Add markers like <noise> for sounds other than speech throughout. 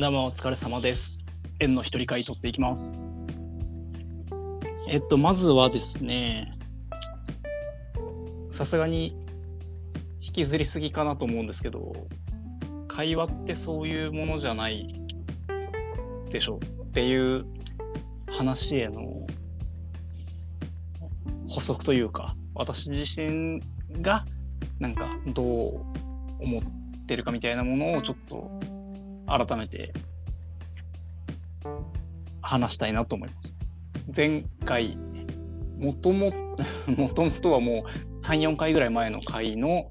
どうもお疲れ様です。円の一人会取っていきます。えっと、まずはですね、さすがに引きずりすぎかなと思うんですけど、会話ってそういうものじゃないでしょっていう話への補足というか、私自身がなんかどう思ってるかみたいなものをちょっと改めて話したいなと思います。前回、もとも、<laughs> もともとはもう3、4回ぐらい前の回の、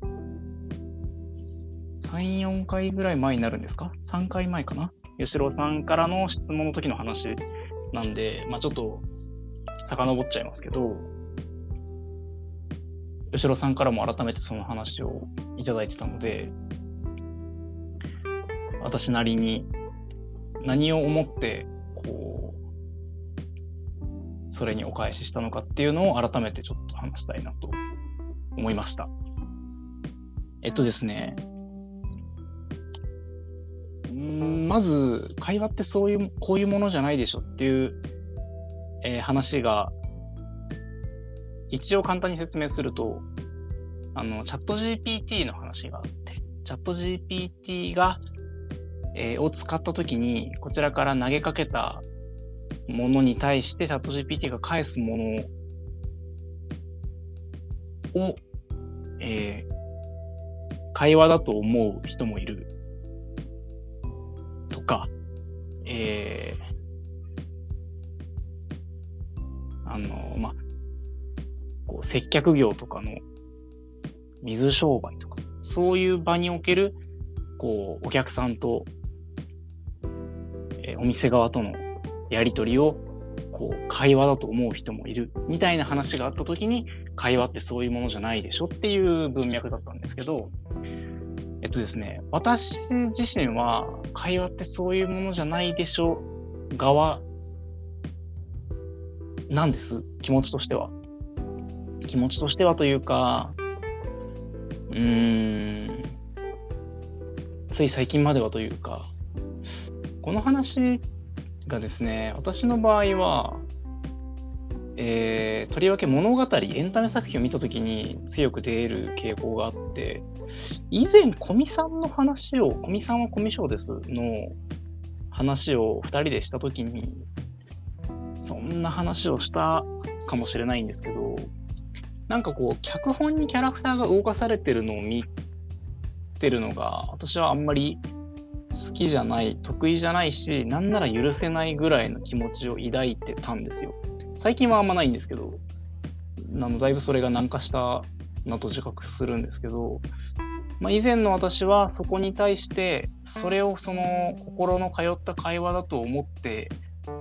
3、4回ぐらい前になるんですか ?3 回前かな？吉郎さんからの質問の時の話なんで、まあちょっと遡っちゃいますけど、吉郎さんからも改めてその話をいただいてたので、私なりに何を思ってこうそれにお返ししたのかっていうのを改めてちょっと話したいなと思いました。えっとですね、んまず会話ってそういうこういうものじゃないでしょっていう、えー話が一応簡単に説明するとあのチャット GPT の話があってチャット GPT がえを使ったときに、こちらから投げかけたものに対して、チャット GPT が返すものを、えー会話だと思う人もいる。とか、えーあの、まあ、こう接客業とかの水商売とか、そういう場における、こう、お客さんとお店側とのやり取りをこう会話だと思う人もいるみたいな話があった時に会話ってそういうものじゃないでしょっていう文脈だったんですけどえっとですね私自身は会話ってそういうものじゃないでしょ側なんです。気持ちとしては。気持ちとしてはというかうーんつい最近まではというかこの話がですね、私の場合は、えーとりわけ物語、エンタメ作品を見たときに強く出る傾向があって、以前、古見さんの話を、古見さんはコミュ障ですの話を2人でしたときに、そんな話をしたかもしれないんですけど、なんかこう、脚本にキャラクターが動かされてるのを見てるのが、私はあんまり好きじゃない、得意じゃないし、なんなら許せないぐらいの気持ちを抱いてたんですよ。最近はあんまないんですけど、あのだいぶそれが軟化したなと自覚するんですけど、まあ、以前の私はそこに対して、それをその心の通った会話だと思って、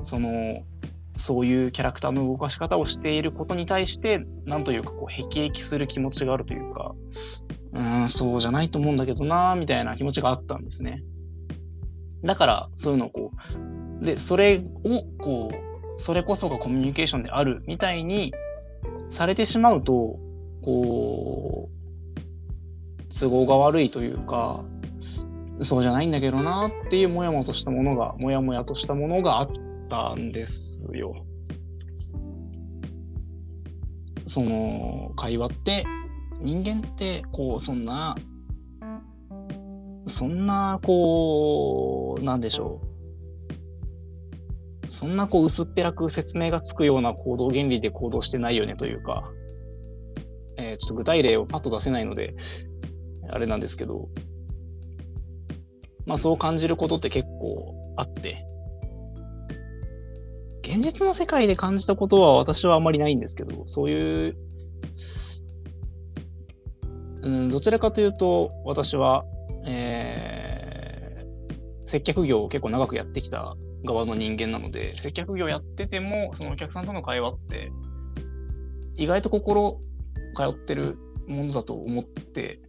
その、そういうキャラクターの動かし方をしていることに対して、なんというかこう、辟易する気持ちがあるというか、うん、そうじゃないと思うんだけどな、みたいな気持ちがあったんですね。だから、そういうのをこう、で、それを、こう、それこそがコミュニケーションであるみたいにされてしまうと、こう、都合が悪いというか、そうじゃないんだけどなっていうもやもやとしたものが、もやもやとしたものがあったんですよ。その、会話って、人間って、こう、そんな、そんな、こう、なんでしょう。そんな、こう、薄っぺらく説明がつくような行動原理で行動してないよねというか、えーちょっと具体例をパッと出せないので、あれなんですけど、まあそう感じることって結構あって、現実の世界で感じたことは私はあまりないんですけど、そういう、うん、どちらかというと、私は、えー接客業を結構長くやってきた側の人間なので、接客業やってても、そのお客さんとの会話って、意外と心通ってるものだと思って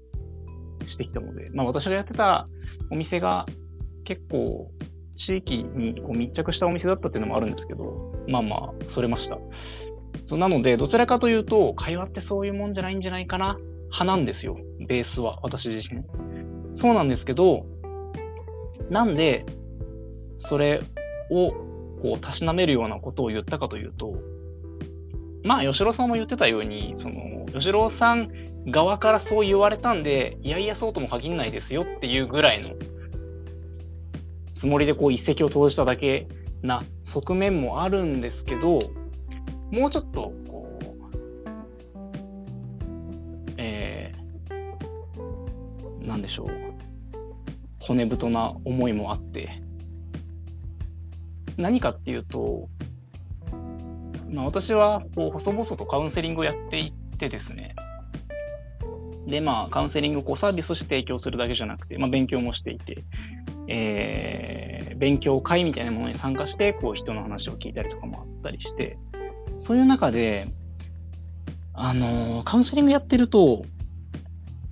してきたので、まあ私がやってたお店が結構地域にこう密着したお店だったっていうのもあるんですけど、まあまあ、それました。そうなので、どちらかというと、会話ってそういうもんじゃないんじゃないかな派なんですよ、ベースは、私自身。そうなんですけど、なんで、それをこうたしなめるようなことを言ったかというと、まあ、吉郎さんも言ってたように、その、吉郎さん側からそう言われたんで、いやいやそうとも限らないですよっていうぐらいのつもりでこう一石を投じただけな側面もあるんですけど、もうちょっと、んでしょう。骨太な思いもあって、何かっていうと、まあ、私はこう細々とカウンセリングをやっていってですね、で、まあ、カウンセリングをこうサービスして提供するだけじゃなくて、まあ、勉強もしていて、えー、勉強会みたいなものに参加して、こう、人の話を聞いたりとかもあったりして、そういう中で、あの、カウンセリングやってると、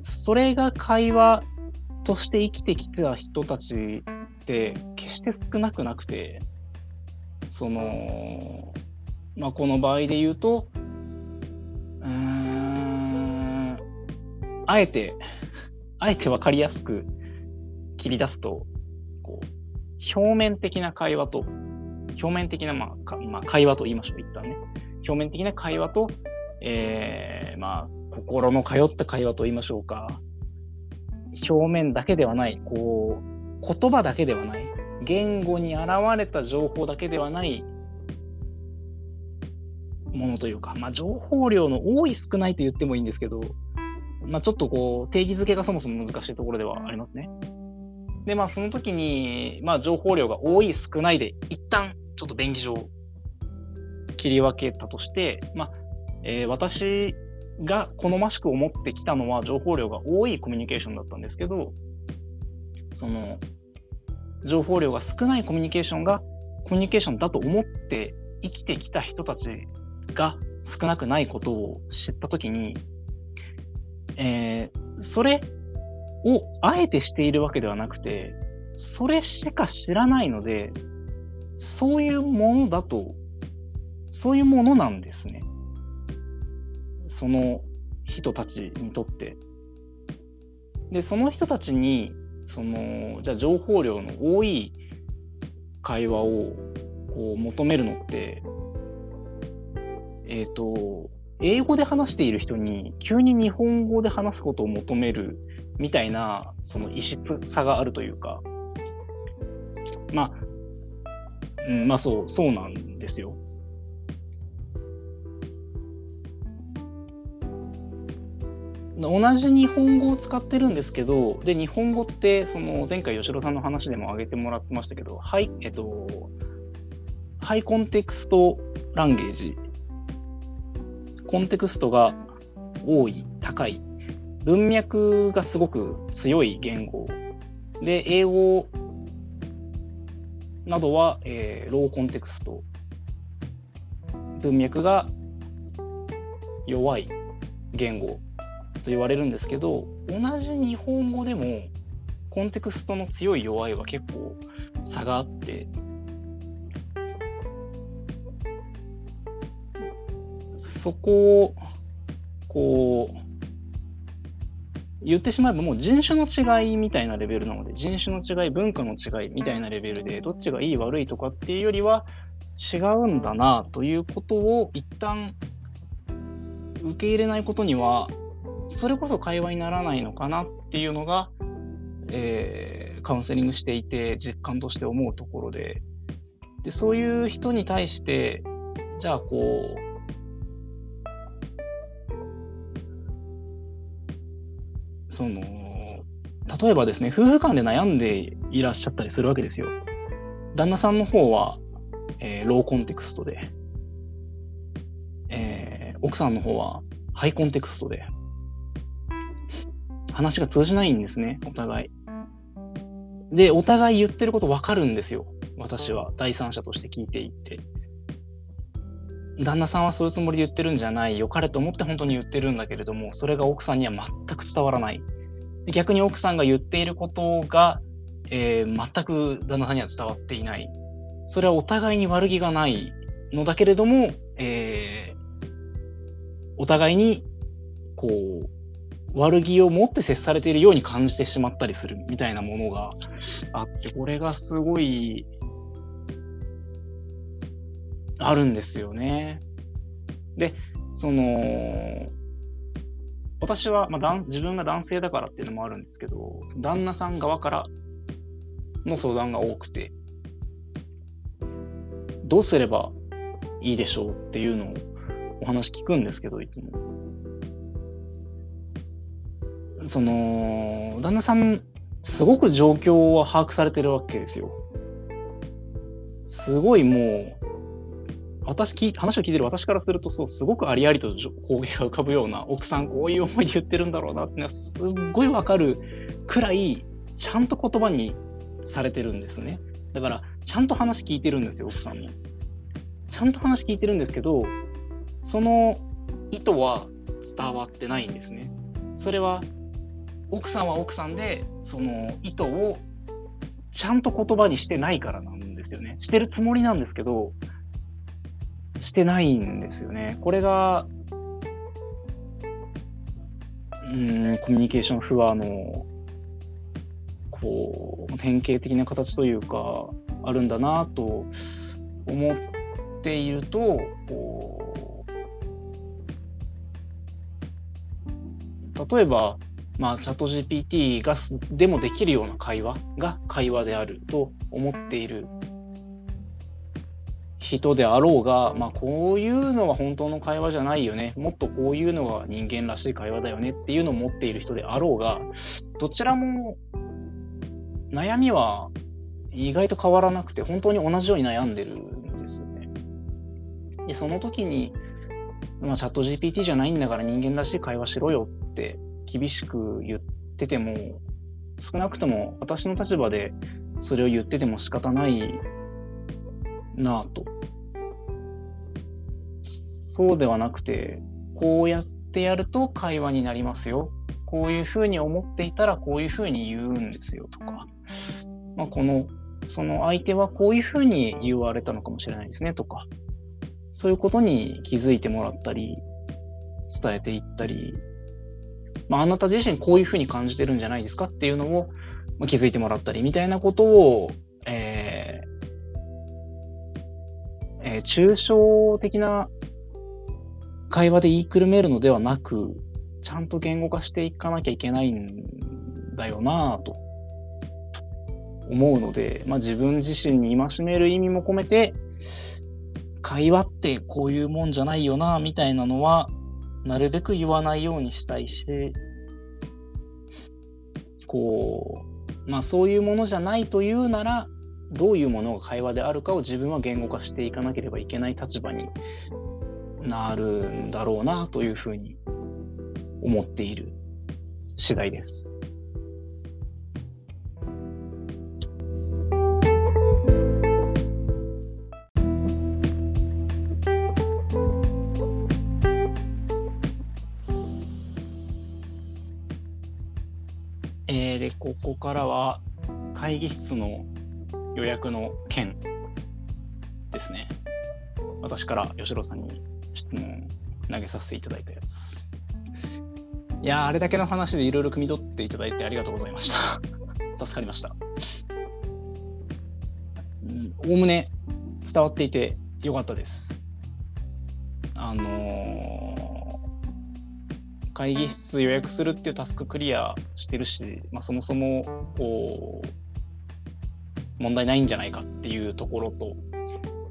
それが会話として生きてきた人たちって決して少なくなくて、その、まあ、この場合で言うと、うん、あえて、あえてわかりやすく切り出すと、こう、表面的な会話と、表面的な、まあ、まあ、会話と言いましょう、一旦ね。表面的な会話と、えー、まあ、心の通った会話と言いましょうか。表面だけではない、こう、言葉だけではない、言語に現れた情報だけではないものというか、まあ、情報量の多い少ないと言ってもいいんですけど、まあ、ちょっとこう定義づけがそもそも難しいところではありますね。で、まあ、その時に、まあ、情報量が多い少ないで、一旦ちょっと便宜上切り分けたとして、まあえー、私が好ましく思ってきたのは情報量が多いコミュニケーションだったんですけど、その情報量が少ないコミュニケーションがコミュニケーションだと思って生きてきた人たちが少なくないことを知ったときに、えー、それをあえてしているわけではなくて、それしか知らないので、そういうものだと、そういうものなんですね。その人たちにとって。で、その人たちに、その、じゃあ情報量の多い会話をこう求めるのって、えっ、ー、と、英語で話している人に急に日本語で話すことを求めるみたいな、その異質さがあるというか、まあ、うん、まあそう、そうなんですよ。同じ日本語を使ってるんですけど、で、日本語って、その前回吉野さんの話でも挙げてもらってましたけど、はい、えっと、ハイコンテクストランゲージ。コンテクストが多い、高い、文脈がすごく強い言語。で、英語などは、えー、ローコンテクスト、文脈が弱い言語。と言われるんですけど、同じ日本語でもコンテクストの強い弱いは結構差があって、そこを、こう、言ってしまえばもう人種の違いみたいなレベルなので、人種の違い、文化の違いみたいなレベルで、どっちがいい悪いとかっていうよりは違うんだなということを一旦受け入れないことには、それこそ会話にならないのかなっていうのが、えー、カウンセリングしていて実感として思うところで、でそういう人に対して、じゃあこう、その、例えばですね、夫婦間で悩んでいらっしゃったりするわけですよ。旦那さんの方は、えー、ローコンテクストで、えー、奥さんの方はハイコンテクストで、話が通じないんですね、お互い。で、お互い言ってること分かるんですよ。私は第三者として聞いていて。旦那さんはそういうつもりで言ってるんじゃないよ。彼と思って本当に言ってるんだけれども、それが奥さんには全く伝わらない。で逆に奥さんが言っていることが、えー、全く旦那さんには伝わっていない。それはお互いに悪気がないのだけれども、えー、お互いに、こう、悪気を持って接されているように感じてしまったりするみたいなものがあって、これがすごいあるんですよね。で、その、私は、まあ、自分が男性だからっていうのもあるんですけど、旦那さん側からの相談が多くて、どうすればいいでしょうっていうのをお話聞くんですけど、いつも。その、旦那さん、すごく状況は把握されてるわけですよ。すごいもう、私聞い話を聞いてる私からするとそうすごくありありと光景が浮かぶような奥さんこういう思いで言ってるんだろうなってのはすっごいわかるくらいちゃんと言葉にされてるんですね。だからちゃんと話聞いてるんですよ奥さんのちゃんと話聞いてるんですけどその意図は伝わってないんですね。それは奥さんは奥さんでその意図をちゃんと言葉にしてないからなんですよねしてるつもりなんですけどしてないんですよね。これが、うん、コミュニケーション不和の、こう、典型的な形というか、あるんだなと思っていると、こう、例えば、まあ、チャット GPT がでもできるような会話が会話であると思っている人であろうが、まあ、こういうのは本当の会話じゃないよね。もっとこういうのが人間らしい会話だよねっていうのを持っている人であろうが、どちらも悩みは意外と変わらなくて、本当に同じように悩んでるんですよね。で、その時に、まあ、チャット GPT じゃないんだから人間らしい会話しろよって厳しく言ってても、少なくとも私の立場でそれを言ってても仕方ないなぁと。そうではなくて、こうやってやると会話になりますよ。こういうふうに思っていたらこういうふうに言うんですよとか、まあ、この、その相手はこういうふうに言われたのかもしれないですね。とか、そういうことに気づいてもらったり、伝えていったり、まあ、あなた自身こういうふうに感じてるんじゃないですかっていうのを、まあ、気づいてもらったりみたいなことを、えーえー、抽象的な会話で言いくるめるのではなく、ちゃんと言語化していかなきゃいけないんだよなぁと思うので、まあ、自分自身に戒める意味も込めて、会話ってこういうもんじゃないよなみたいなのは、なるべく言わないようにしたいし、こう、まあそういうものじゃないというなら、どういうものが会話であるかを自分は言語化していかなければいけない立場になるんだろうなというふうに思っている次第です。議室の予約の件ですね。私から吉郎さんに質問投げさせていただいたやつ。いやあれだけの話でいろいろ汲み取っていただいてありがとうございました。<laughs> 助かりました。おおむね伝わっていてよかったです。あのー、会議室予約するっていうタスククリアしてるし、まあ、そもそもこう問題ないんじゃないかっていうところと、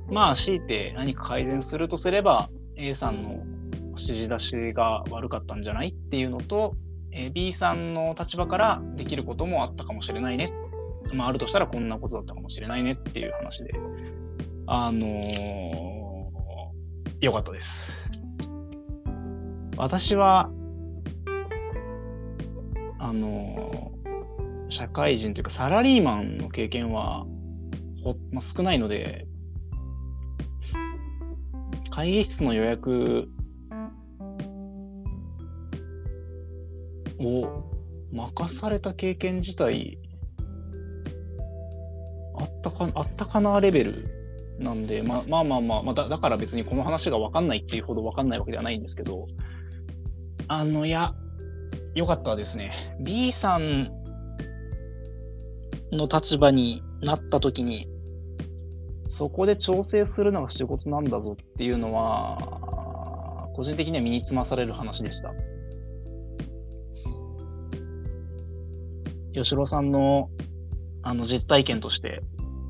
まあ強いて何か改善するとすれば、A さんの指示出しが悪かったんじゃないっていうのと、B さんの立場からできることもあったかもしれないね。まあ、あるとしたらこんなことだったかもしれないねっていう話で、あのー、よかったです。私は、あのー、社会人というかサラリーマンの経験はほ、まあ、少ないので、会議室の予約を任された経験自体あったかあったかなレベルなんで、まあ、まあまあまあ、まあ、だだから別にこの話が分かんないっていうほど分かんないわけではないんですけど、あの、いや、よかったですね。B さんの立場になった時に、そこで調整するのが仕事なんだぞっていうのは、個人的には身につまされる話でした。吉郎さんのあの実体験として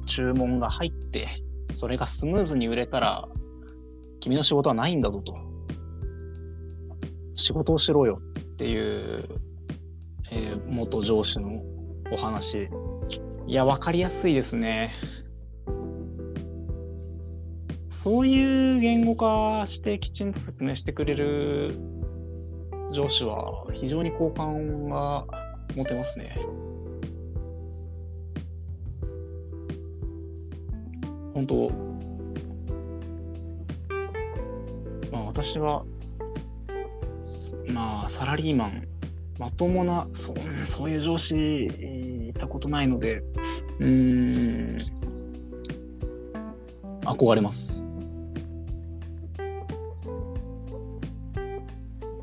注文が入って、それがスムーズに売れたら、君の仕事はないんだぞと。仕事をしろよっていう、えー、元上司のお話。いや、わかりやすいですね。そういう言語化してきちんと説明してくれる上司は非常に好感が持てますね。本当、まあ私は、まあサラリーマン、まともな、そうそういう上司いたことないので、うーん、憧れます。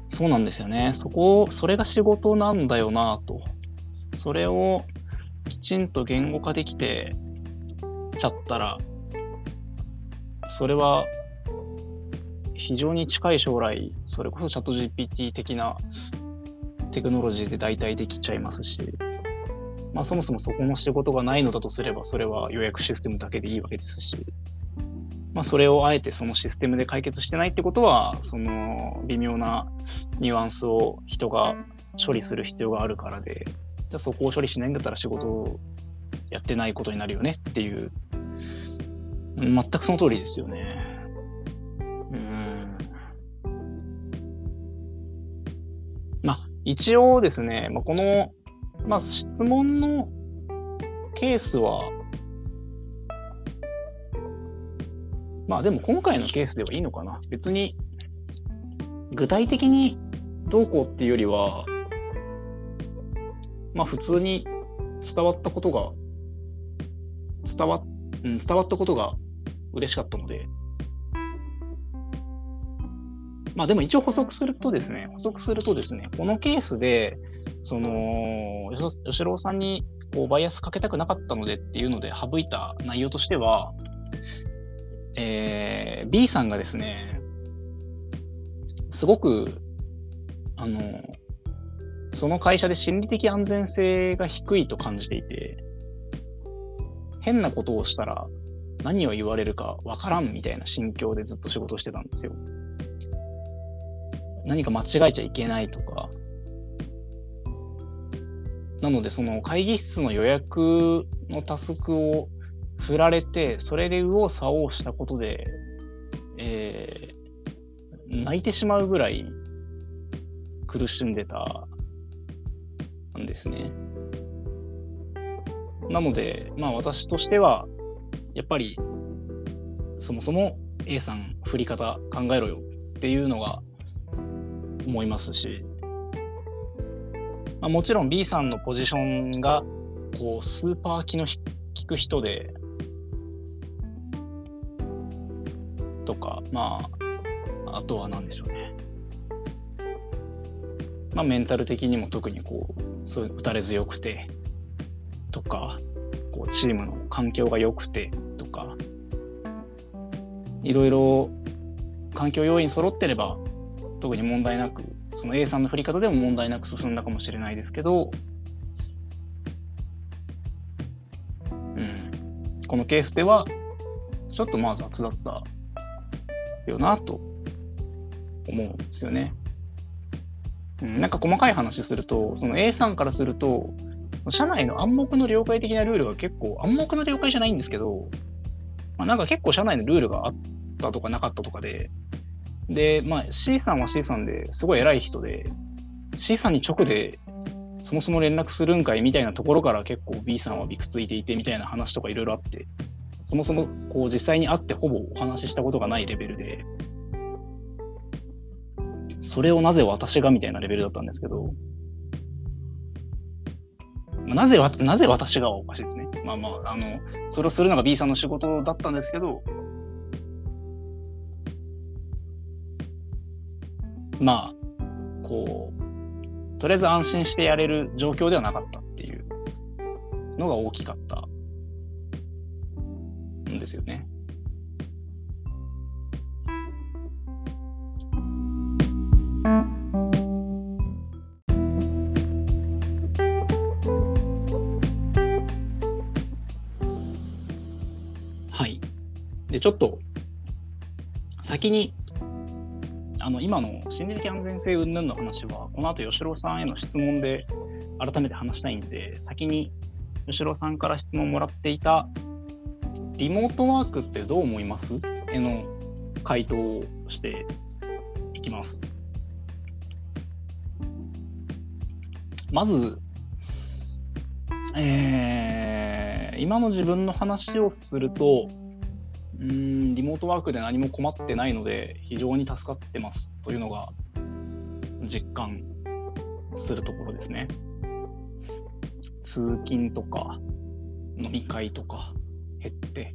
そうなんですよね。そこ、それが仕事なんだよなと。それをきちんと言語化できてちゃったら、それは非常に近い将来、それこそチャット GPT 的なテクノロジーで代替できちゃいますし、まあそもそもそこの仕事がないのだとすれば、それは予約システムだけでいいわけですし、まあそれをあえてそのシステムで解決してないってことは、その微妙なニュアンスを人が処理する必要があるからで、じゃあそこを処理しないんだったら仕事をやってないことになるよねっていう全くその通りですよね。一応ですね、まあ、この、まあ、質問のケースは、まあでも今回のケースではいいのかな。別に、具体的にどうこうっていうよりは、まあ普通に伝わったことが、伝わ、うん、伝わったことが嬉しかったので、まあでも一応補足するとですね、補足するとですね、このケースで、その、吉郎さんにこうバイアスかけたくなかったのでっていうので省いた内容としては、えー、B さんがですね、すごく、あの、その会社で心理的安全性が低いと感じていて、変なことをしたら何を言われるかわからんみたいな心境でずっと仕事してたんですよ。何か間違えちゃいけないとか。なので、その会議室の予約のタスクを振られて、それで右往左往したことで、えー、泣いてしまうぐらい苦しんでたんですね。なので、まあ私としては、やっぱりそもそも A さん振り方考えろよっていうのが思いますし、まあ、もちろん B さんのポジションがこうスーパー気の利く人でとかまああとは何でしょうね。まあメンタル的にも特にこうそういう打たれ強くてとかこうチームの環境が良くてとか、いろいろ環境要因揃ってれば特に問題なく、その A さんの振り方でも問題なく進んだかもしれないですけど、うん、このケースではちょっとまあ雑だったよなと思うんですよね。うん、なんか細かい話すると、その A さんからすると、社内の暗黙の了解的なルールが結構、暗黙の了解じゃないんですけど、まあ、なんか結構社内のルールがあったとかなかったとかで、で、まあ C さんは C さんですごい偉い人で、C さんに直でそもそも連絡するんかいみたいなところから結構 B さんはびくついていてみたいな話とかいろいろあって、そもそもこう実際に会ってほぼお話ししたことがないレベルで、それをなぜ私がみたいなレベルだったんですけど、なぜわ、なぜ私がはおかしいですね。まあまあ、あの、それをするのが B さんの仕事だったんですけど、まあ、こう、とりあえず安心してやれる状況ではなかったっていうのが大きかったんですよね。はい。で、ちょっと、先にあの、今の心理的安全性云々の話は、この後吉郎さんへの質問で改めて話したいんで、先に吉郎さんから質問もらっていた、リモートワークってどう思います？への回答をしていきます。まず、えー、今の自分の話をすると、うん、リモートワークで何も困ってないので、非常に助かってますというのが実感するところですね。通勤とか飲み会とか減って、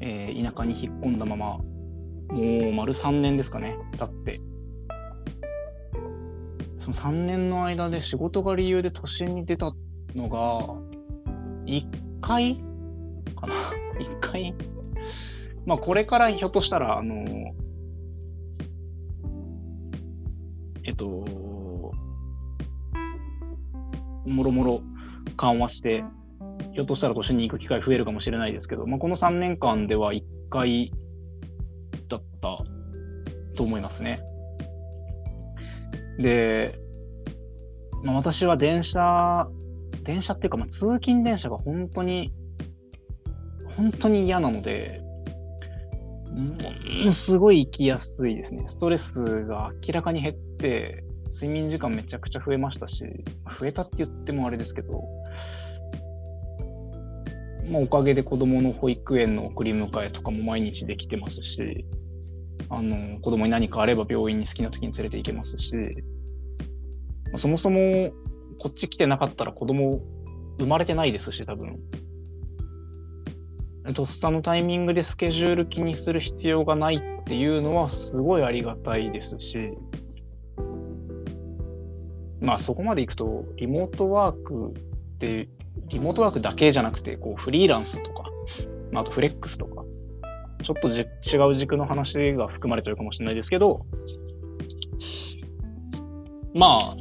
えー、田舎に引っ込んだまま、もう丸3年ですかね、経って、その3年の間で仕事が理由で都心に出たのが、1回？かな ?1 回？まあ、これからひょっとしたら、あの、えっと、もろもろ緩和して、ひょっとしたら都心に行く機会増えるかもしれないですけど、まあ、この3年間では1回だったと思いますね。で、まあ、私は電車、電車っていうか、まあ、通勤電車が本当に、本当に嫌なので、ものすごい行きやすいですね。ストレスが明らかに減って、睡眠時間めちゃくちゃ増えましたし、増えたって言ってもあれですけど、まあ、おかげで子供の保育園の送り迎えとかも毎日できてますし、あの、子供に何かあれば病院に好きな時に連れて行けますし、そもそもこっち来てなかったら子供生まれてないですし、多分。とっさのタイミングでスケジュール気にする必要がないっていうのはすごいありがたいですし、まあそこまでいくと、リモートワークって、リモートワークだけじゃなくて、こうフリーランスとか、まあ、あとフレックスとか、ちょっとじ違う軸の話が含まれてるかもしれないですけど、まあ、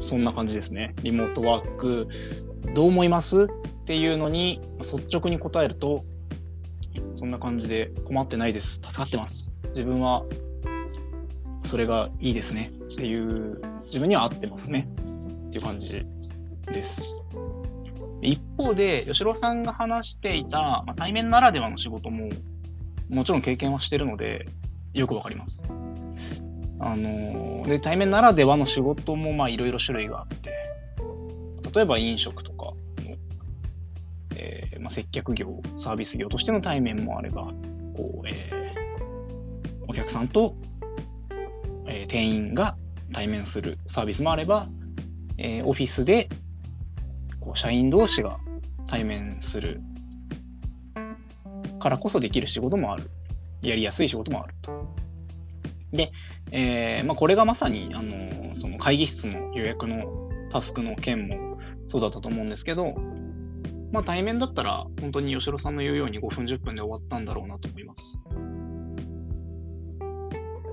そんな感じですね。リモートワーク、どう思います？っていうのに率直に答えると、そんな感じで困ってないです。助かってます。自分はそれがいいですねっていう自分には合ってますねっていう感じです。一方で、吉郎さんが話していた、まあ、対面ならではの仕事ももちろん経験はしてるのでよくわかります。あので対面ならではの仕事もまあいろいろ種類があって例えば飲食とか、えーまあ、接客業サービス業としての対面もあればこう、えー、お客さんと、えー、店員が対面するサービスもあれば、えー、オフィスでこう社員同士が対面するからこそできる仕事もあるやりやすい仕事もあると。で、えーまあ、これがまさにあのその会議室の予約のタスクの件もそうだったと思うんですけど、まあ、対面だったら本当に吉野さんの言うように5分10分で終わったんだろうなと思います。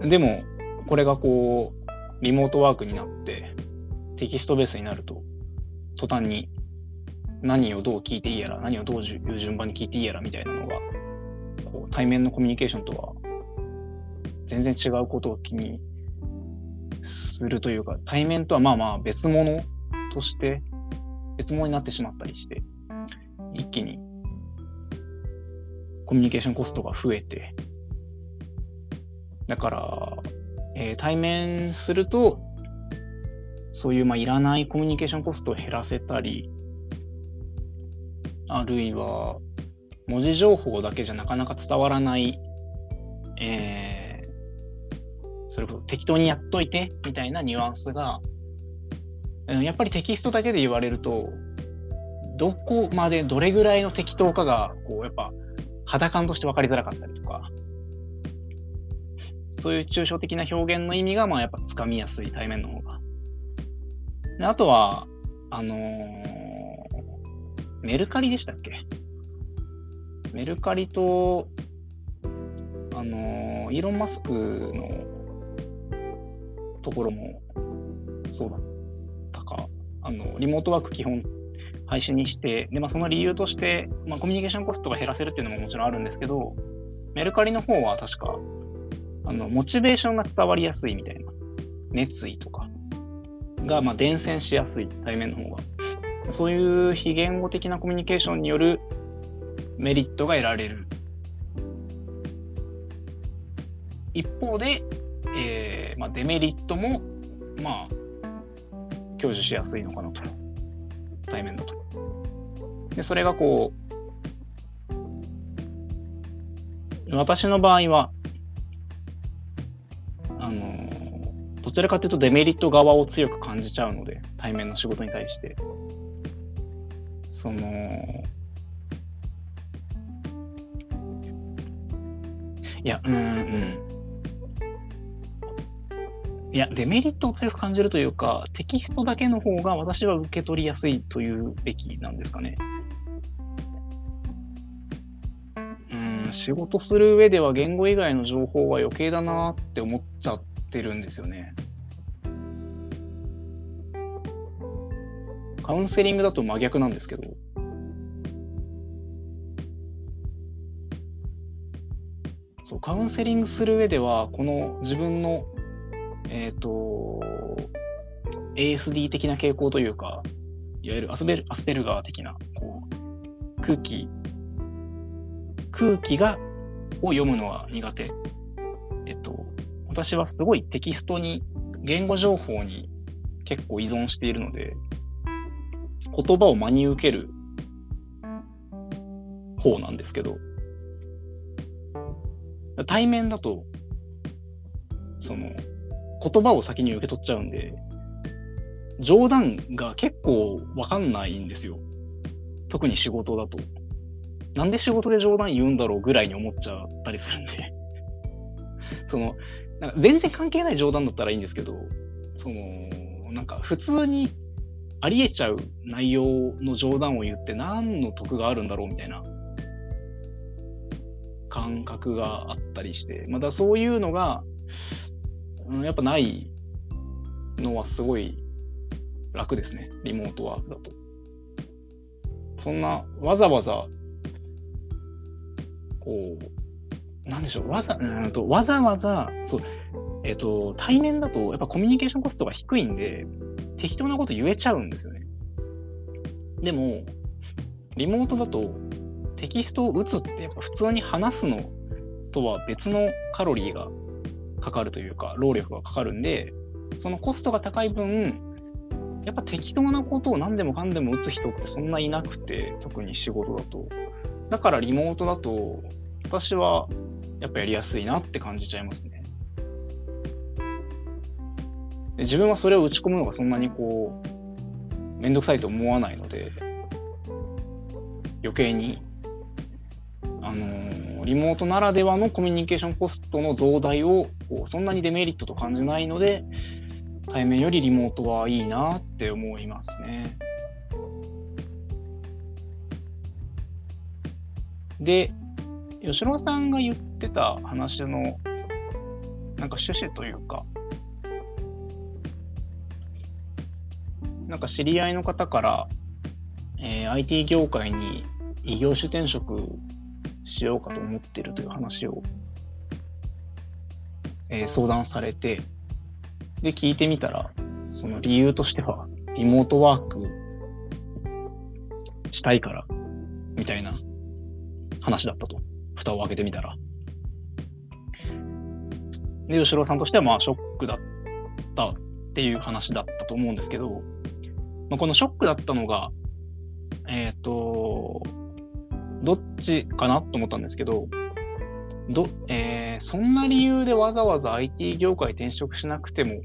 でも、これがこう、リモートワークになってテキストベースになると、途端に何をどう聞いていいやら、何をどういう順番に聞いていいやらみたいなのが、こう対面のコミュニケーションとは全然違うことを気にするというか、対面とはまあまあ別物として別物になってしまったりして、一気にコミュニケーションコストが増えて、だから、えー、対面すると、そういう、まあ、いらないコミュニケーションコストを減らせたり、あるいは、文字情報だけじゃなかなか伝わらない、えーそれこそ適当にやっといてみたいなニュアンスが、やっぱりテキストだけで言われると、どこまでどれぐらいの適当かが、こう、やっぱ肌感として分かりづらかったりとか、そういう抽象的な表現の意味が、まあやっぱつかみやすい対面の方が。であとは、あのー、メルカリでしたっけ？メルカリと、あのー、イーロン・マスクのところもそうだったか、あのリモートワーク基本廃止にして、でまあ、その理由として、まあ、コミュニケーションコストが減らせるっていうのももちろんあるんですけど、メルカリの方は確か、あの、モチベーションが伝わりやすいみたいな、熱意とかが、まあ、伝染しやすい、対面の方が。そういう非言語的なコミュニケーションによるメリットが得られる。一方で、えーまあ、デメリットも、まあ、享受しやすいのかなと。対面だと。で、それがこう、私の場合は、あの、どちらかというとデメリット側を強く感じちゃうので、対面の仕事に対して。その、いや、うん、うん。いや、デメリットを強く感じるというか、テキストだけの方が私は受け取りやすいというべきなんですかね。うん、仕事する上では言語以外の情報は余計だなって思っちゃってるんですよね。カウンセリングだと真逆なんですけど。そう、カウンセリングする上では、この自分のえっ、ー、と、ASD 的な傾向というか、いわゆるアスペルアスペルガー的な、こう、空気、空気が、を読むのは苦手。えっと、私はすごいテキストに、言語情報に結構依存しているので、言葉を真に受ける方なんですけど、対面だと、その、言葉を先に受け取っちゃうんで、冗談が結構わかんないんですよ。特に仕事だと。なんで仕事で冗談言うんだろうぐらいに思っちゃったりするんで <laughs> その、なんか全然関係ない冗談だったらいいんですけど、その、なんか普通にありえちゃう内容の冗談を言って何の得があるんだろうみたいな感覚があったりして、またそういうのが、うん、やっぱないのはすごい楽ですね。リモートワークだと。そんな、わざわざ、こう、なんでしょう、わざ、うんと、わざわざ、そう、えっ、と、対面だと、やっぱコミュニケーションコストが低いんで、適当なこと言えちゃうんですよね。でも、リモートだと、テキストを打つってやっぱ普通に話すのとは別のカロリーがかかるというか、労力がかかるんで、そのコストが高い分、やっぱ適当なことを何でもかんでも打つ人ってそんないなくて、特に仕事だと。だからリモートだと、私はやっぱやりやすいなって感じちゃいますね。自分はそれを打ち込むのがそんなにこう、めんどくさいと思わないので、余計に、あのーリモートならではのコミュニケーションコストの増大をそんなにデメリットと感じないので、対面よりリモートはいいなって思いますね。で、吉野さんが言ってた話の、なんか趣旨というか、なんか知り合いの方から、えー、IT 業界に異業種転職しようかと思ってるという話を、えー、相談されて、で、聞いてみたら、その理由としては、リモートワークしたいから、みたいな話だったと。蓋を開けてみたら。で、吉郎さんとしては、まあ、ショックだったっていう話だったと思うんですけど、まあ、このショックだったのが、えっ、ー、と、どっちかなと思ったんですけど、ど、えー、そんな理由でわざわざ IT 業界転職しなくてもっ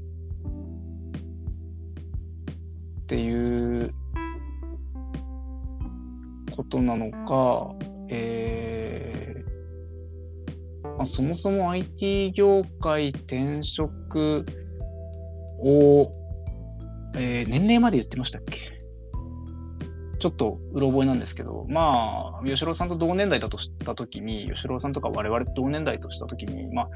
ていうことなのか、えーまあ、そもそも IT 業界転職を、えー、年齢まで言ってましたっけ？ちょっとうろ覚えなんですけど、まあ、吉郎さんと同年代だとしたときに、吉郎さんとか我々同年代としたときに、まあ、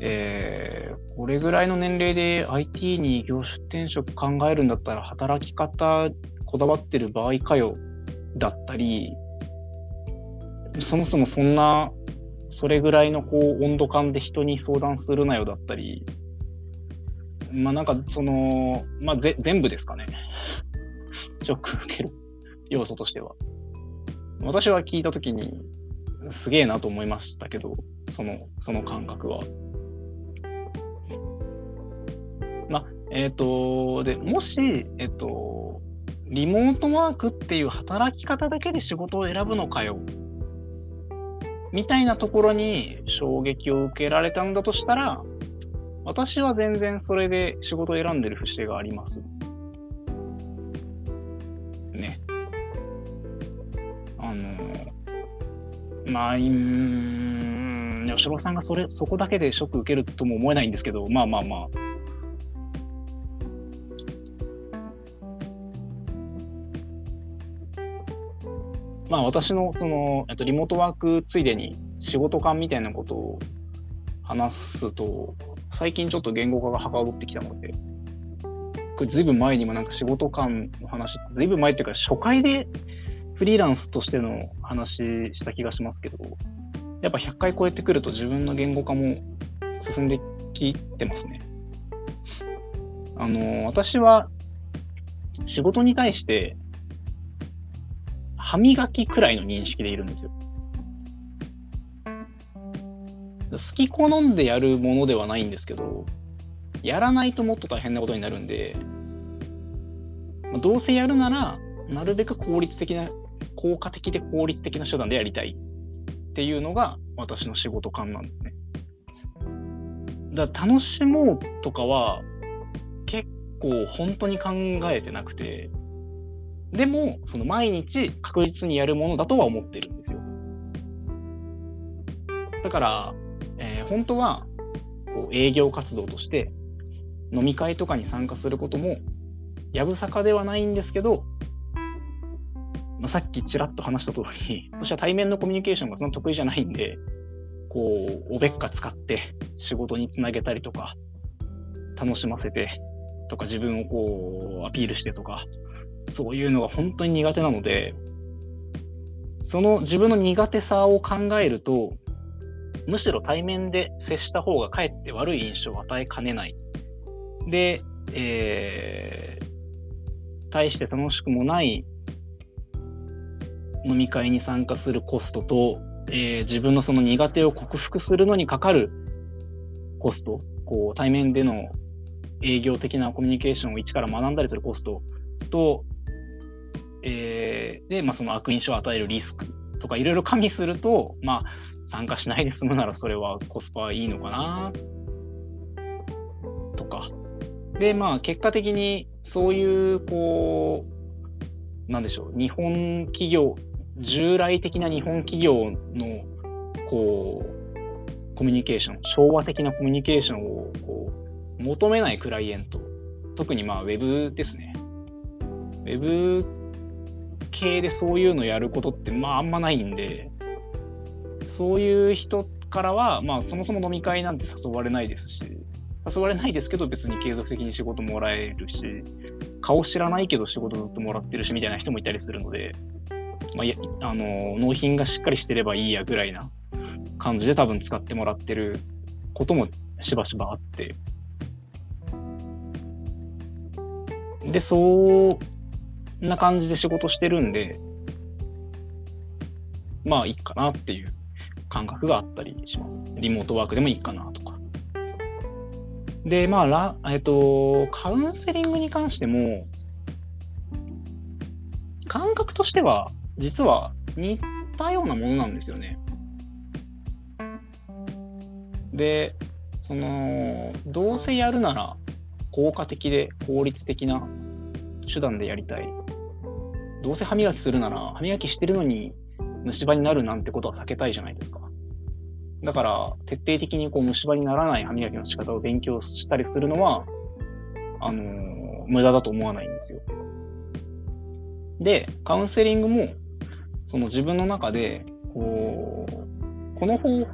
えー、これぐらいの年齢で IT に業種転職考えるんだったら働き方こだわってる場合かよだったり、そもそもそんなそれぐらいのこう温度感で人に相談するなよだったり、まあなんかその、まあぜ全部ですかね。ショック受ける要素としては。私は聞いたときに、すげえなと思いましたけど、その、その感覚は。まあ、えっ、ー、と、で、もし、えっ、ー、と、リモートワークっていう働き方だけで仕事を選ぶのかよ。みたいなところに衝撃を受けられたんだとしたら、私は全然それで仕事を選んでる節があります。まあ、うん、吉郎さんがそれ、そこだけでショック受けるとも思えないんですけど、まあまあまあ。まあ私のその、と、リモートワークついでに仕事感みたいなことを話すと、最近ちょっと言語化がはかどってきたので、これずいぶん前にもなんか仕事感の話、ずいぶん前っていうか初回でフリーランスとしての話した気がしますけど、やっぱ100回超えてくると自分の言語化も進んできてますね。あの、私は仕事に対して歯磨きくらいの認識でいるんですよ。好き好んでやるものではないんですけど、やらないともっと大変なことになるんで、どうせやるなら、なるべく効率的な、効果的で効率的な手段でやりたいっていうのが私の仕事感なんですね。だから楽しもうとかは結構本当に考えてなくて、でも、その毎日確実にやるものだとは思ってるんですよ。だから、えー、本当はこう営業活動として飲み会とかに参加することもやぶさかではないんですけど、まあ、さっきちらっと話した通り、<laughs> 私は対面のコミュニケーションがそんな得意じゃないんで、こう、おべっか使って仕事につなげたりとか、楽しませてとか、自分をこう、アピールしてとか、そういうのが本当に苦手なので、その自分の苦手さを考えると、むしろ対面で接した方がかえって悪い印象を与えかねない。で、えー、対して楽しくもない飲み会に参加するコストと、えー、自分のその苦手を克服するのにかかるコスト、こう対面での営業的なコミュニケーションを一から学んだりするコストと、えー、で、まあ、その悪印象を与えるリスクとかいろいろ加味すると、まあ、参加しないで済むならそれはコスパはいいのかなとか。で、まあ、結果的にそういう、こう、なんでしょう、日本企業、従来的な日本企業の、こう、コミュニケーション、昭和的なコミュニケーションをこう求めないクライエント、特にまあウェブですね。ウェブ系でそういうのやることってまああんまないんで、そういう人からは、まあそもそも飲み会なんて誘われないですし、誘われないですけど別に継続的に仕事もらえるし、顔知らないけど仕事ずっともらってるしみたいな人もいたりするので、まあ、あの納品がしっかりしてればいいやぐらいな感じで多分使ってもらってることもしばしばあって。で、そうな感じで仕事してるんで、まあいいかなっていう感覚があったりします。リモートワークでもいいかなとか。で、まあ、らえっと、カウンセリングに関しても、感覚としては、実は似たようなものなんですよね。で、その、どうせやるなら、効果的で効率的な手段でやりたい。どうせ歯磨きするなら、歯磨きしてるのに虫歯になるなんてことは避けたいじゃないですか。だから、徹底的にこう虫歯にならない歯磨きの仕方を勉強したりするのは、あのー、無駄だと思わないんですよ。で、カウンセリングも、その自分の中で、こう、この方、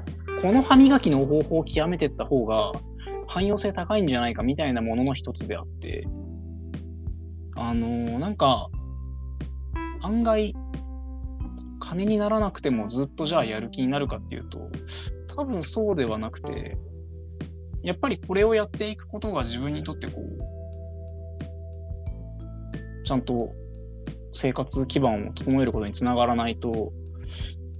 この歯磨きの方法を極めていった方が、汎用性高いんじゃないかみたいなものの一つであって、あのー、なんか、案外、金にならなくてもずっとじゃあやる気になるかっていうと、多分そうではなくて、やっぱりこれをやっていくことが自分にとってこう、ちゃんと生活基盤を整えることにつながらないと、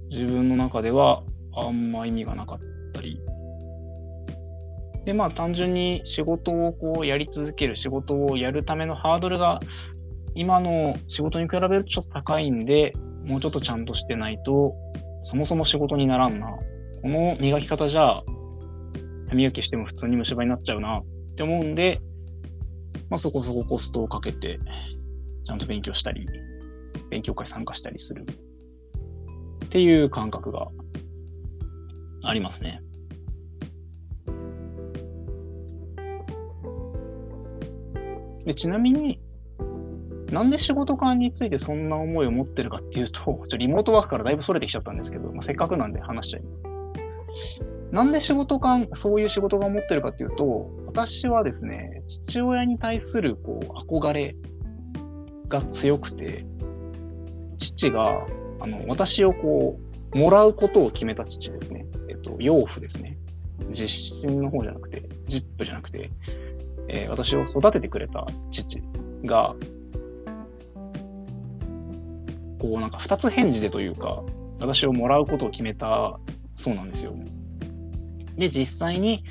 自分の中ではあんま意味がなかったり。で、まあ単純に仕事をこうやり続ける、仕事をやるためのハードルが今の仕事に比べるとちょっと高いんで、もうちょっとちゃんとしてないと、そもそも仕事にならんな。この磨き方じゃ、歯磨きしても普通に虫歯になっちゃうなって思うんで、まあそこそこコストをかけて、ちゃんと勉強したり、勉強会参加したりする。っていう感覚がありますね。でちなみに、なんで仕事観についてそんな思いを持ってるかっていうと、ちょリモートワークからだいぶそれてきちゃったんですけど、まあ、せっかくなんで話しちゃいます。なんで仕事観、そういう仕事が持ってるかっていうと、私はですね、父親に対するこう憧れが強くて、父があの私をこう、もらうことを決めた父ですね。えっと、養父ですね。実習の方じゃなくて、ジップじゃなくて、えー、私を育ててくれた父が、こうなんか二つ返事でというか、私をもらうことを決めたそうなんですよ。で、実際に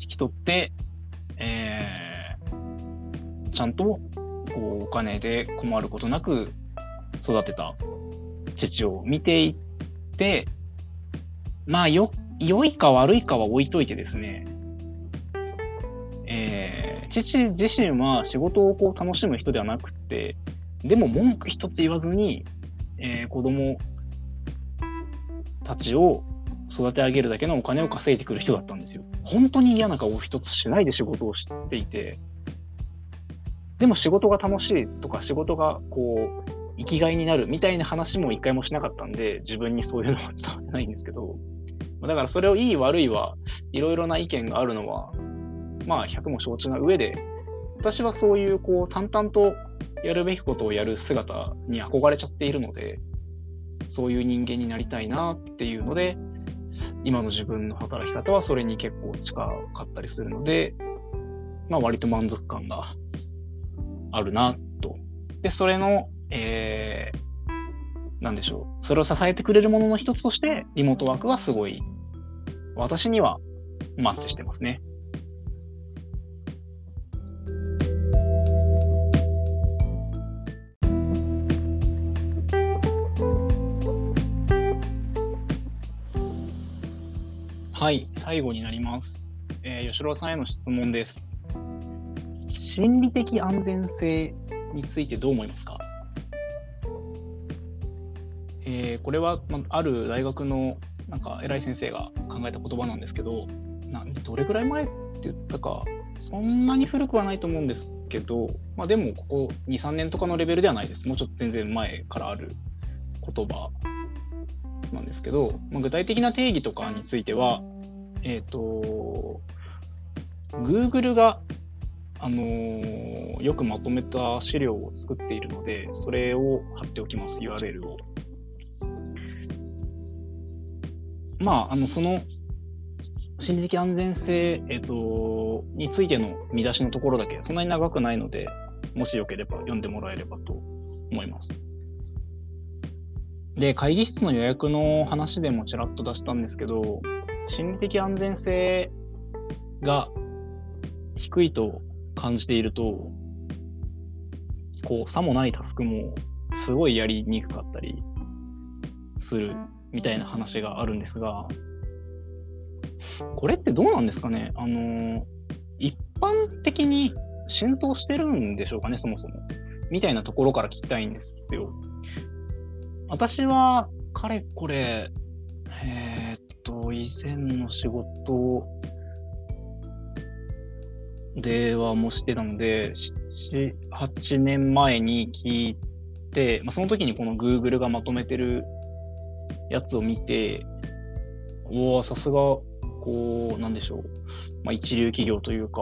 引き取って、えー、ちゃんとこうお金で困ることなく育てた父を見ていって、まあよ、良いか悪いかは置いといてですね、えー、父自身は仕事をこう楽しむ人ではなくて、でも文句一つ言わずに、えー、子供たちを育て上げるだけのお金を稼いでくる人だったんですよ。本当に嫌な顔を一つしないで仕事をしていて、でも仕事が楽しいとか仕事がこう生きがいになるみたいな話も一回もしなかったんで、自分にそういうのは伝わってないんですけど、だからそれをいい悪いはいろいろな意見があるのは、まあ100も承知な上で、私はそういうこう淡々とやるべきことをやる姿に憧れちゃっているので、そういう人間になりたいなっていうので、今の自分の働き方はそれに結構近かったりするので、まあ割と満足感があるなと。で、それのえー、なんでしょう。それを支えてくれるものの一つとして、リモートワークはすごい、私にはマッチしてますね。はい、最後になります。えー、吉郎さんへの質問です。心理的安全性についてどう思いますか？えー、これは、まあ、る大学のなんか偉い先生が考えた言葉なんですけど、などれぐらい前って言ったか、そんなに古くはないと思うんですけど、まあ、でもここ2、3年とかのレベルではないです。もうちょっと全然前からある言葉なんですけど、まあ、具体的な定義とかについては、えっ、ー、と、Google が、あのー、よくまとめた資料を作っているので、それを貼っておきます、URL を。まあ、あの、その、心理的安全性、えっ、ー、と、についての見出しのところだけ、そんなに長くないので、もしよければ読んでもらえればと思います。で、会議室の予約の話でもちらっと出したんですけど、心理的安全性が低いと感じていると、こう、さもないタスクもすごいやりにくかったりするみたいな話があるんですが、これってどうなんですかね？あの、一般的に浸透してるんでしょうかね、そもそも。みたいなところから聞きたいんですよ。私は、かれこれ、えー、っと、以前の仕事ではもしてたので、7、8年前に聞いて、まあ、その時にこの Google がまとめてるやつを見て、おお、さすが、こう、なんでしょう。まあ、一流企業というか、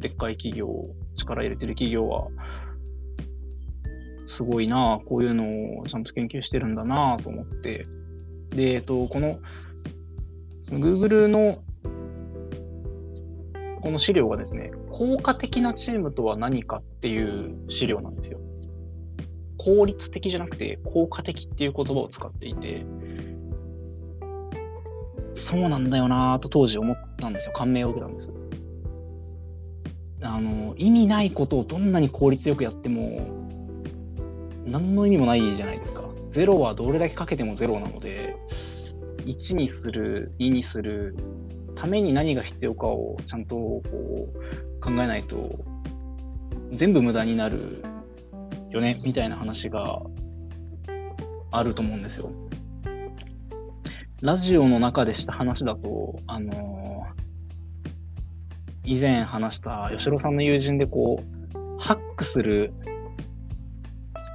でっかい企業、力入れてる企業は、すごいなこういうのをちゃんと研究してるんだなと思って。で、えっと、このその Google のこの資料がですね、効果的なチームとは何かっていう資料なんですよ。効率的じゃなくて効果的っていう言葉を使っていて、そうなんだよなと当時思ったんですよ。感銘を受けたんです。あの、意味ないことをどんなに効率よくやっても、何の意味もないじゃないですか。0はどれだけかけても0なので、1にする、2にする、ために何が必要かをちゃんとこう考えないと、全部無駄になるよね、みたいな話があると思うんですよ。ラジオの中でした話だと、あのー、以前話した吉郎さんの友人でこう、ハックする、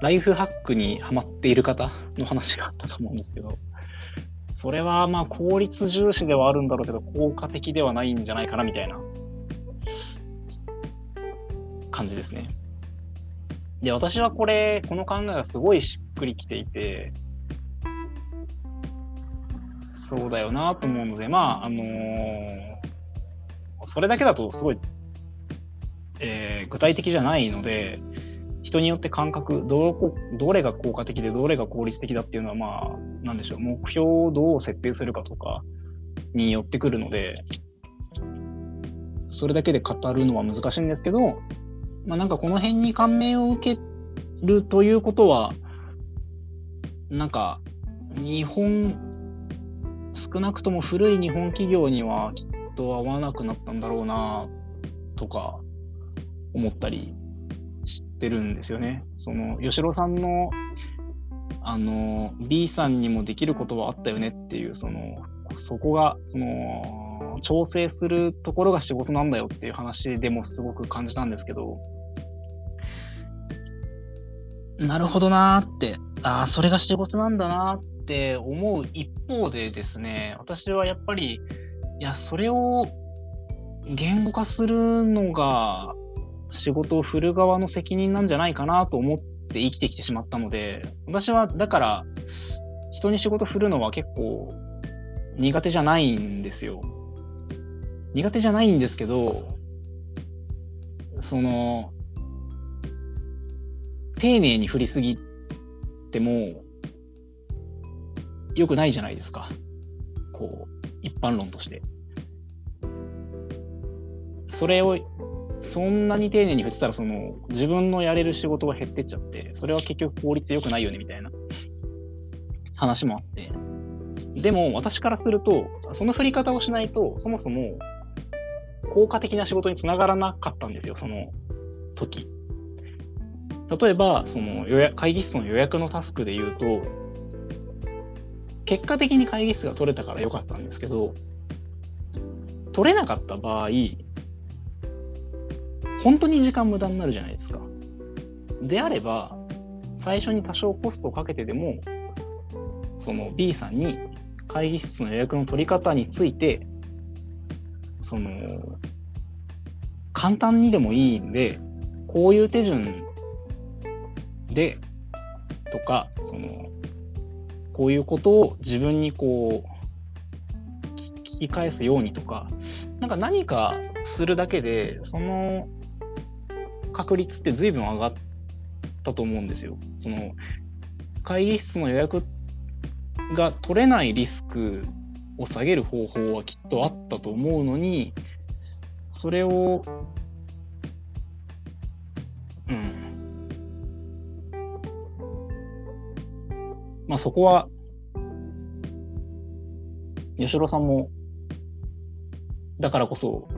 ライフハックにハマっている方の話があったと思うんですけど、それはまあ効率重視ではあるんだろうけど、効果的ではないんじゃないかなみたいな感じですね。で、私はこれ、この考えがすごいしっくりきていて、そうだよなと思うので、まあ、あのー、それだけだとすごい、えー、具体的じゃないので、人によって感覚ど、どれが効果的でどれが効率的だっていうのは、まあ、なんでしょう、目標をどう設定するかとかによってくるので、それだけで語るのは難しいんですけど、まあ、なんかこの辺に感銘を受けるということは、なんか、日本少なくとも古い日本企業にはきっと合わなくなったんだろうなとか思ったりしてるんですよね。その吉郎さんのあの B さんにもできることはあったよねっていうそのそこがその調整するところが仕事なんだよっていう話でもすごく感じたんですけどなるほどなーってああそれが仕事なんだなって思う一方でですね、私はやっぱり、いや、それを言語化するのが仕事を振る側の責任なんじゃないかなと思って生きてきてしまったので、私はだから人に仕事振るのは結構苦手じゃないんですよ。苦手じゃないんですけど、その、丁寧に振りすぎても、良くないじゃないですか。こう、一般論として。それを、そんなに丁寧に振ってたら、その、自分のやれる仕事が減ってっちゃって、それは結局効率良くないよね、みたいな話もあって。でも、私からすると、その振り方をしないと、そもそも、効果的な仕事につながらなかったんですよ、その時。例えば、その予約会議室の予約のタスクで言うと、結果的に会議室が取れたから良かったんですけど、取れなかった場合、本当に時間無駄になるじゃないですか。であれば、最初に多少コストをかけてでも、その B さんに会議室の予約の取り方について、その、簡単にでもいいんで、こういう手順で、とか、その、こういうことを自分にこう聞き返すようにとかなんか何かするだけでその確率って随分上がったと思うんですよ。その会議室の予約が取れないリスクを下げる方法はきっとあったと思うのにそれをうんまあそこは、吉郎さんも、だからこそ、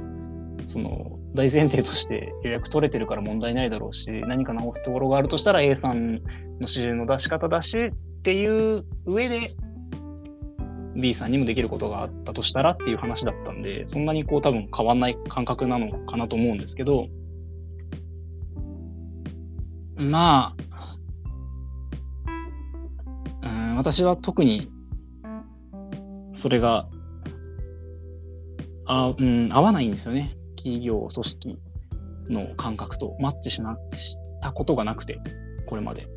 その、大前提として予約取れてるから問題ないだろうし、何か直すところがあるとしたら A さんの指示の出し方だしっていう上で B さんにもできることがあったとしたらっていう話だったんで、そんなにこう多分変わんない感覚なのかなと思うんですけど、まあうん、私は特にそれがあ、うん、合わないんですよね。企業、組織の感覚とマッチしなしたことがなくて、これまで。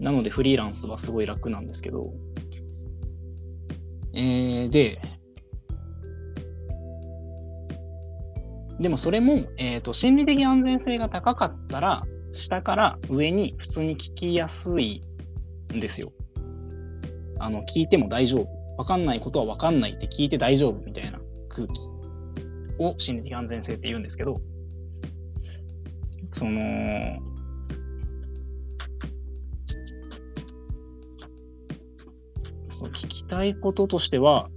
なのでフリーランスはすごい楽なんですけど、えー、で、でもそれも、えーと、心理的安全性が高かったら、下から上に普通に聞きやすいんですよ。あの聞いても大丈夫。わかんないことはわかんないって聞いて大丈夫みたいな空気。を心理的安全性って言うんですけど、その、そう聞きたいこととしては、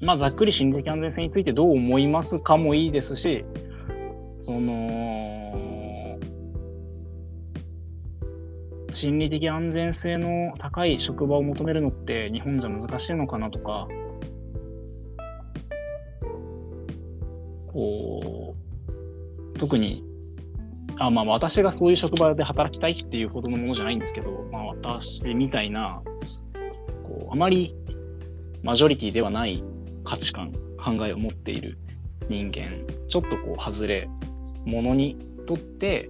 まあ、ざっくり心理的安全性についてどう思いますかもいいですし、その、心理的安全性の高い職場を求めるのって日本じゃ難しいのかなとか、こう、特に、あまあ私がそういう職場で働きたいっていうほどのものじゃないんですけど、まあ私みたいな、こう、あまりマジョリティではない価値観、考えを持っている人間、ちょっとこう外れ、ものにとって、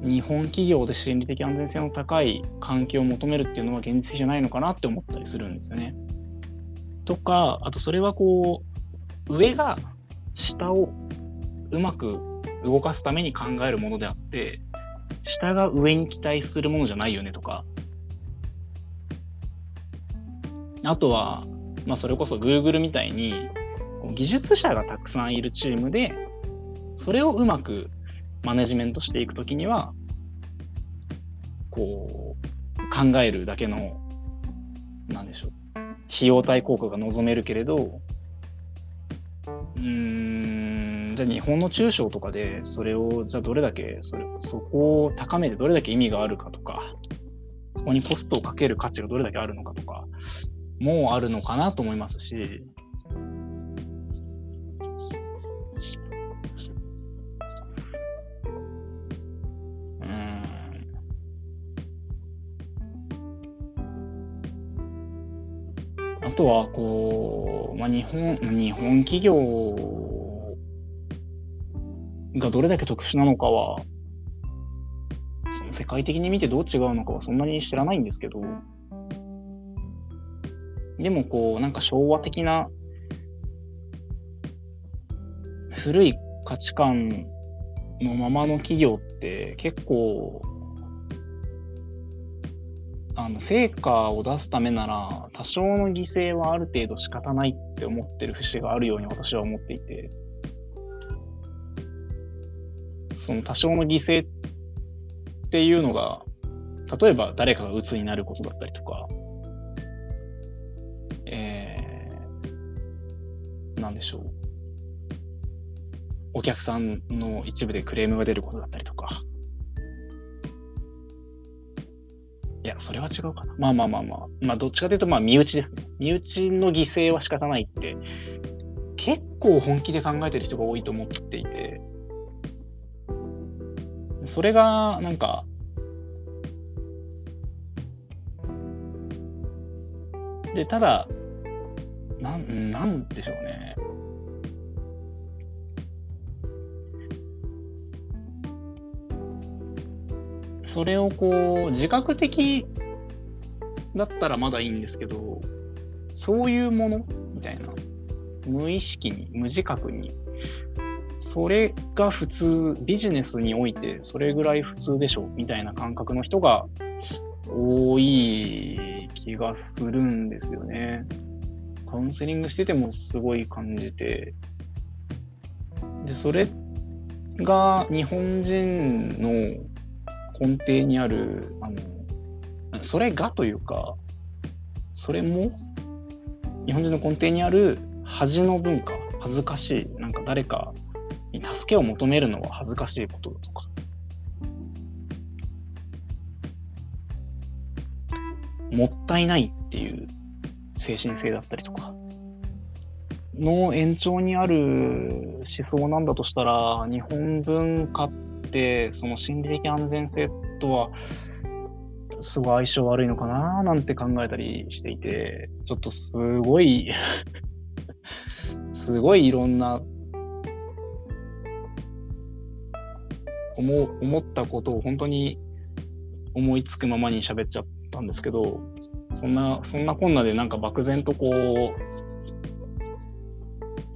日本企業で心理的安全性の高い環境を求めるっていうのは現実じゃないのかなって思ったりするんですよね。とか、あとそれはこう、上が下をうまく動かすために考えるものであって、下が上に期待するものじゃないよねとか、あとは、まあ、それこそ Google みたいに技術者がたくさんいるチームでそれをうまくマネジメントしていくときにはこう考えるだけのなんでしょう費用対効果が望めるけれどうんじゃあ日本の中小とかでそれをじゃあどれだけそれそこを高めてどれだけ意味があるかとかそこにコストをかける価値がどれだけあるのかとかもあるのかなと思いますし、あとは、こう、日本、日本企業がどれだけ特殊なのかは、その世界的に見てどう違うのかはそんなに知らないんですけど、でもこう、なんか昭和的な古い価値観のままの企業って結構あの成果を出すためなら多少の犠牲はある程度仕方ないって思ってる節があるように私は思っていて。その多少の犠牲っていうのが例えば誰かが鬱になることだったりとか。なんでしょう。お客さんの一部でクレームが出ることだったりそれは違うかな。まあまあまあまあ。まあ、どっちかというと、まあ、身内ですね。身内の犠牲は仕方ないって、結構本気で考えてる人が多いと思っていて、それが、なんか、で、ただ、なん、なんでしょうね。それをこう、自覚的だったらまだいいんですけど、そういうものみたいな。無意識に、無自覚に。それが普通、ビジネスにおいてそれぐらい普通でしょみたいな感覚の人が多い気がするんですよね。カウンセリングしててもすごい感じて、で、それが日本人の根底にある、あの、それがというか、それも日本人の根底にある恥の文化、恥ずかしい、なんか誰かに助けを求めるのは恥ずかしいことだとか。もったいないっていう精神性だったりとかの延長にある思想なんだとしたら日本文化ってその心理的安全性とはすごい相性悪いのかななんて考えたりしていてちょっとすごい <laughs> すごいいろんな思思ったことを本当に思いつくままに喋っちゃったんですけどそんな、そんなこんなでなんか漠然とこう、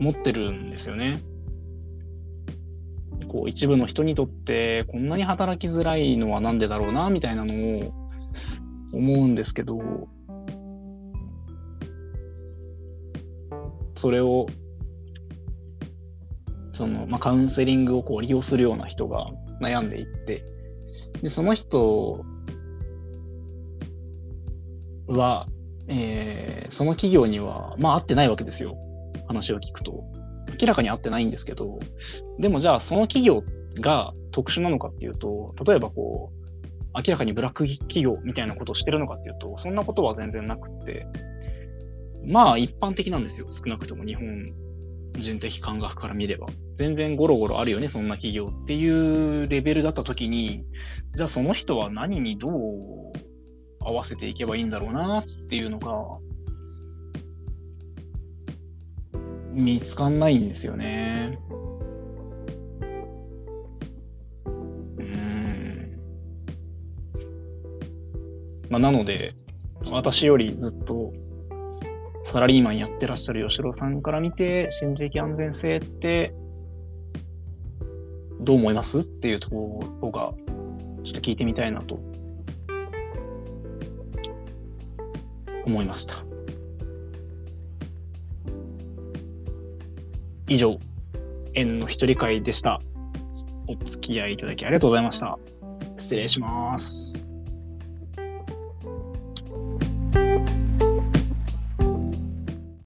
持ってるんですよね。こう一部の人にとってこんなに働きづらいのはなんでだろうなみたいなのを思うんですけどそれをその、まあ、カウンセリングをこう利用するような人が悩んでいってでその人は、えー、その企業には、まあ、合ってないわけですよ。話を聞くと。明らかに合ってないんですけど、でもじゃあその企業が特殊なのかっていうと、例えばこう、明らかにブラック企業みたいなことをしてるのかっていうと、そんなことは全然なくって、まあ一般的なんですよ。少なくとも日本人的感覚から見れば。全然ゴロゴロあるよね、そんな企業っていうレベルだった時に、じゃあその人は何にどう合わせていけばいいんだろうなっていうのが、見つかんないんですよね。うん。まあ、なので、私よりずっとサラリーマンやってらっしゃる吉郎さんから見て、心理的安全性ってどう思いますっていうところがちょっと聞いてみたいなと思いました。以上、縁の一人会でした。お付き合いいただきありがとうございました。失礼します。